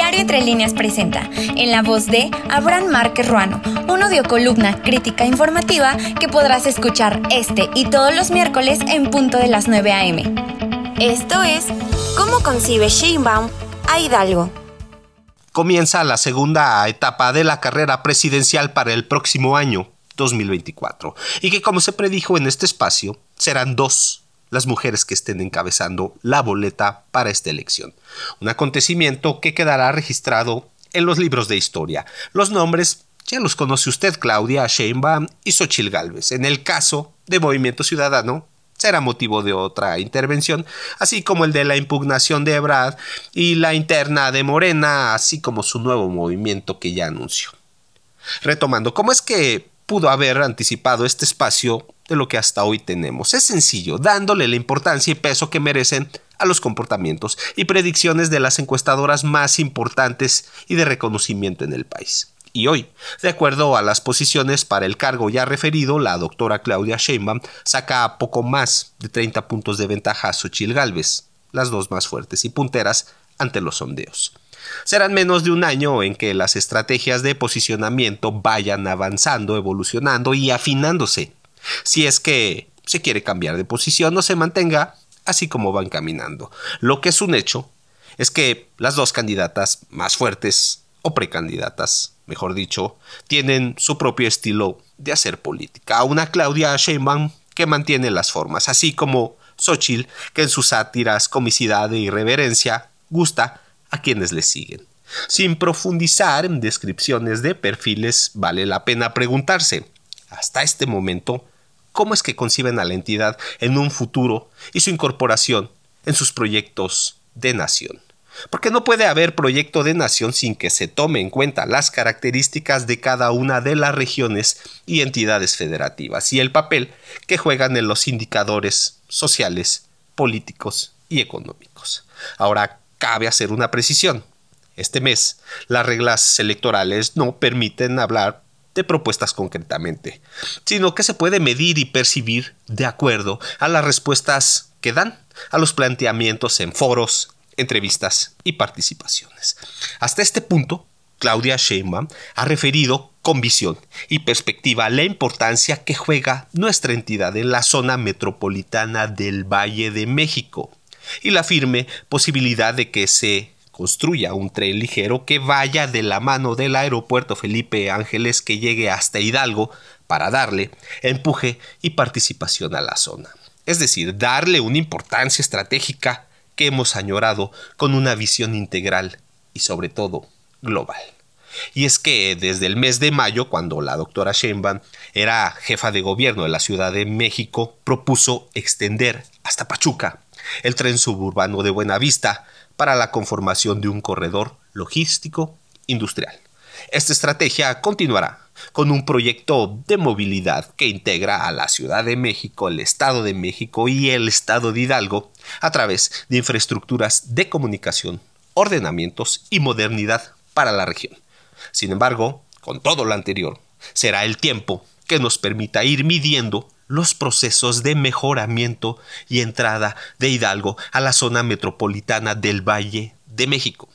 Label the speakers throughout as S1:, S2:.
S1: Diario Entre Líneas presenta, en la voz de Abraham Márquez Ruano, un columna crítica informativa que podrás escuchar este y todos los miércoles en punto de las 9 a.m. Esto es ¿Cómo concibe Sheinbaum a Hidalgo?
S2: Comienza la segunda etapa de la carrera presidencial para el próximo año, 2024, y que como se predijo en este espacio, serán dos las mujeres que estén encabezando la boleta para esta elección. Un acontecimiento que quedará registrado en los libros de historia. Los nombres ya los conoce usted, Claudia Sheinbaum y Xochil Gálvez. En el caso de Movimiento Ciudadano, será motivo de otra intervención, así como el de la impugnación de Ebrard y la interna de Morena, así como su nuevo movimiento que ya anunció. Retomando, ¿cómo es que pudo haber anticipado este espacio de lo que hasta hoy tenemos. Es sencillo, dándole la importancia y peso que merecen a los comportamientos y predicciones de las encuestadoras más importantes y de reconocimiento en el país. Y hoy, de acuerdo a las posiciones para el cargo ya referido, la doctora Claudia Sheinbaum saca poco más de 30 puntos de ventaja a Xochil Gálvez, las dos más fuertes y punteras ante los sondeos. Serán menos de un año en que las estrategias de posicionamiento vayan avanzando, evolucionando y afinándose si es que se quiere cambiar de posición o se mantenga así como van caminando. Lo que es un hecho es que las dos candidatas más fuertes o precandidatas, mejor dicho, tienen su propio estilo de hacer política. Una Claudia Sheinbaum que mantiene las formas, así como Xochitl, que en sus sátiras, comicidad e irreverencia gusta a quienes le siguen. Sin profundizar en descripciones de perfiles, vale la pena preguntarse, hasta este momento, cómo es que conciben a la entidad en un futuro y su incorporación en sus proyectos de nación. Porque no puede haber proyecto de nación sin que se tome en cuenta las características de cada una de las regiones y entidades federativas y el papel que juegan en los indicadores sociales, políticos y económicos. Ahora cabe hacer una precisión. Este mes, las reglas electorales no permiten hablar de propuestas concretamente, sino que se puede medir y percibir de acuerdo a las respuestas que dan a los planteamientos en foros, entrevistas y participaciones. Hasta este punto, Claudia Sheinbaum ha referido con visión y perspectiva la importancia que juega nuestra entidad en la zona metropolitana del Valle de México y la firme posibilidad de que se construya un tren ligero que vaya de la mano del aeropuerto Felipe Ángeles que llegue hasta Hidalgo para darle empuje y participación a la zona. Es decir, darle una importancia estratégica que hemos añorado con una visión integral y sobre todo global. Y es que desde el mes de mayo, cuando la doctora Sheinbaum era jefa de gobierno de la Ciudad de México, propuso extender hasta Pachuca el tren suburbano de Buenavista para la conformación de un corredor logístico industrial. Esta estrategia continuará con un proyecto de movilidad que integra a la Ciudad de México, el Estado de México y el Estado de Hidalgo a través de infraestructuras de comunicación, ordenamientos y modernidad para la región. Sin embargo, con todo lo anterior, será el tiempo que nos permita ir midiendo los procesos de mejoramiento y entrada de Hidalgo a la zona metropolitana del Valle de México.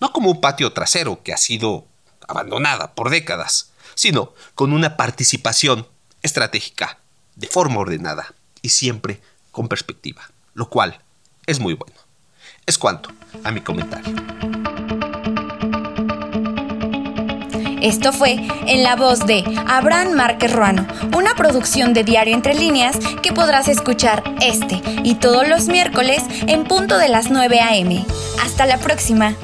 S2: No como un patio trasero que ha sido abandonada por décadas, sino con una participación estratégica, de forma ordenada y siempre con perspectiva, lo cual es muy bueno. Es cuanto a mi comentario.
S1: Esto fue en la voz de Abraham Márquez Ruano, una producción de Diario Entre Líneas que podrás escuchar este y todos los miércoles en punto de las 9 a.m. Hasta la próxima.